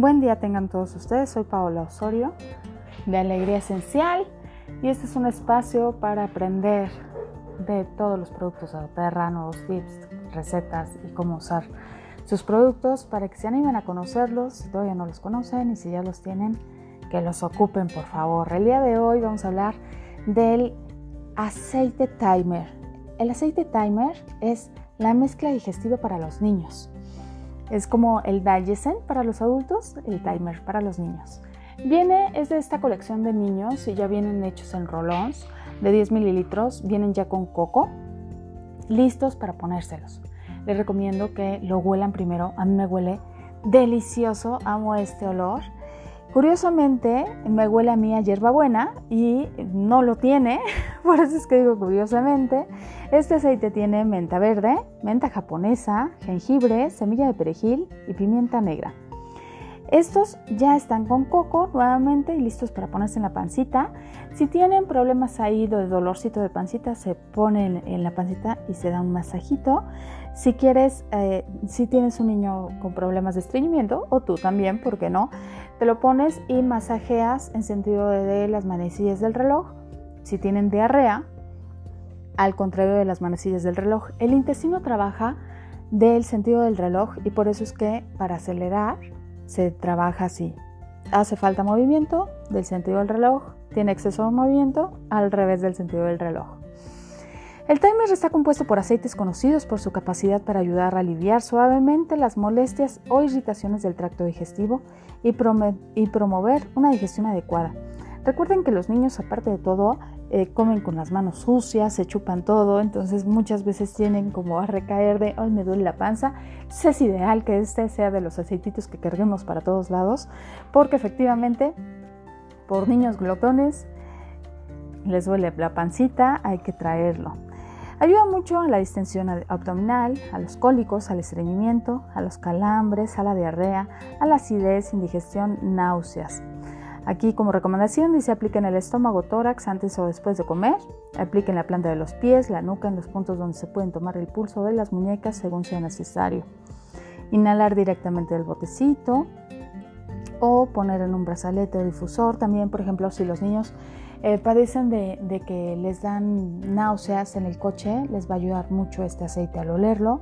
Buen día tengan todos ustedes, soy Paola Osorio de Alegría Esencial y este es un espacio para aprender de todos los productos de Terra, nuevos tips, recetas y cómo usar sus productos para que se animen a conocerlos si todavía no los conocen y si ya los tienen, que los ocupen por favor. El día de hoy vamos a hablar del aceite timer. El aceite timer es la mezcla digestiva para los niños. Es como el Digestion para los adultos, el timer para los niños. Viene, es de esta colección de niños y ya vienen hechos en rolons de 10 mililitros, vienen ya con coco, listos para ponérselos. Les recomiendo que lo huelan primero, a mí me huele delicioso, amo este olor Curiosamente, me huele a mí a hierbabuena y no lo tiene, por eso es que digo curiosamente. Este aceite tiene menta verde, menta japonesa, jengibre, semilla de perejil y pimienta negra. Estos ya están con coco nuevamente y listos para ponerse en la pancita. Si tienen problemas ahí de dolorcito de pancita, se ponen en la pancita y se da un masajito. Si quieres, eh, si tienes un niño con problemas de estreñimiento, o tú también, ¿por qué no? Te lo pones y masajeas en sentido de las manecillas del reloj. Si tienen diarrea, al contrario de las manecillas del reloj, el intestino trabaja del sentido del reloj y por eso es que para acelerar se trabaja así. Hace falta movimiento del sentido del reloj, tiene exceso de movimiento al revés del sentido del reloj. El timer está compuesto por aceites conocidos por su capacidad para ayudar a aliviar suavemente las molestias o irritaciones del tracto digestivo y, promover una digestión adecuada. Recuerden que los niños, aparte de todo, eh, comen con las manos sucias, se chupan todo, entonces muchas veces tienen como a recaer de, ay, me duele la panza. es ideal que este sea de los aceititos que carguemos para todos lados, porque efectivamente, por niños glotones, les duele la pancita, hay que traerlo. Ayuda mucho a la distensión abdominal, a los cólicos, al estreñimiento, a los calambres, a la diarrea, a la acidez, indigestión, náuseas. Aquí como recomendación dice apliquen el estómago tórax antes o después de comer, apliquen la planta de los pies, la nuca en los puntos donde se pueden tomar el pulso de las muñecas según sea necesario. Inhalar directamente del botecito o poner en un brazalete o difusor. También, por ejemplo, si los niños eh, padecen de, que les dan náuseas en el coche, les va a ayudar mucho este aceite al olerlo.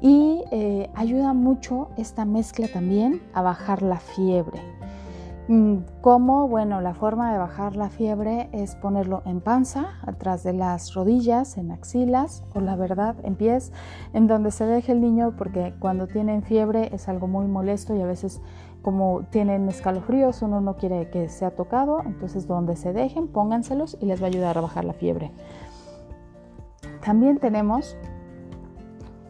Y eh, ayuda mucho esta mezcla también a bajar la fiebre. Mm, ¿Cómo? Bueno, la forma de bajar la fiebre es ponerlo en panza, atrás de las rodillas, en axilas o la verdad en pies, en donde se deje el niño porque cuando tienen fiebre es algo muy molesto y a veces como tienen escalofríos uno no quiere que sea tocado, entonces donde se dejen pónganselos y les va a ayudar a bajar la fiebre. También tenemos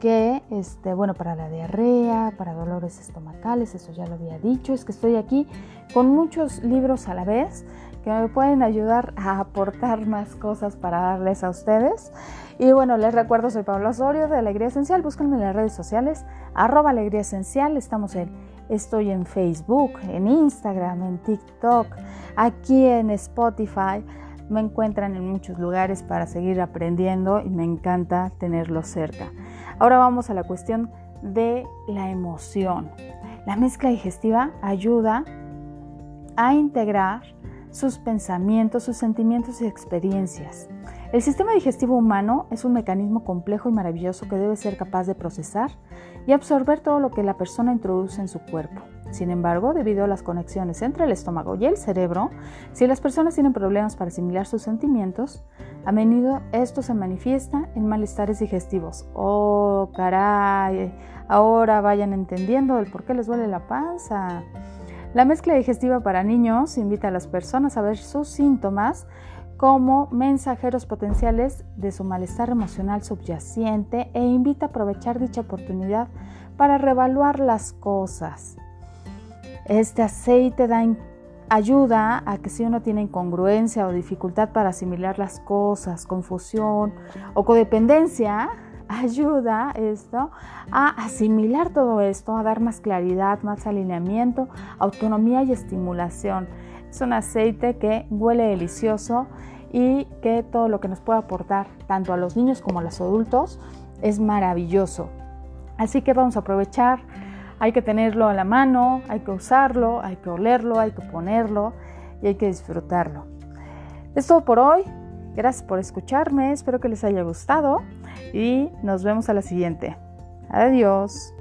que, este, bueno, para la diarrea, para dolores estomacales, eso ya lo había dicho, es que estoy aquí con muchos libros a la vez que me pueden ayudar a aportar más cosas para darles a ustedes. Y bueno, les recuerdo, soy Pablo Osorio de Alegría Esencial, búsquenme en las redes sociales, arroba Alegría Esencial, estamos en, estoy en Facebook, en Instagram, en TikTok, aquí en Spotify, me encuentran en muchos lugares para seguir aprendiendo y me encanta tenerlos cerca. Ahora vamos a la cuestión de la emoción. La mezcla digestiva ayuda a integrar sus pensamientos, sus sentimientos y experiencias. El sistema digestivo humano es un mecanismo complejo y maravilloso que debe ser capaz de procesar y absorber todo lo que la persona introduce en su cuerpo. Sin embargo, debido a las conexiones entre el estómago y el cerebro, si las personas tienen problemas para asimilar sus sentimientos, a menudo esto se manifiesta en malestares digestivos. Oh, caray, ahora vayan entendiendo el por qué les duele la panza. La mezcla digestiva para niños invita a las personas a ver sus síntomas como mensajeros potenciales de su malestar emocional subyacente e invita a aprovechar dicha oportunidad para reevaluar las cosas. Este aceite da ayuda a que si uno tiene incongruencia o dificultad para asimilar las cosas, confusión o codependencia, ayuda esto a asimilar todo esto, a dar más claridad, más alineamiento, autonomía y estimulación. Es un aceite que huele delicioso y que todo lo que nos puede aportar tanto a los niños como a los adultos es maravilloso. Así que vamos a aprovechar Hay que tenerlo a la mano, hay que usarlo, hay que olerlo, hay que ponerlo y hay que disfrutarlo. Es todo por hoy. Gracias por escucharme, espero que les haya gustado y nos vemos a la siguiente. Adiós.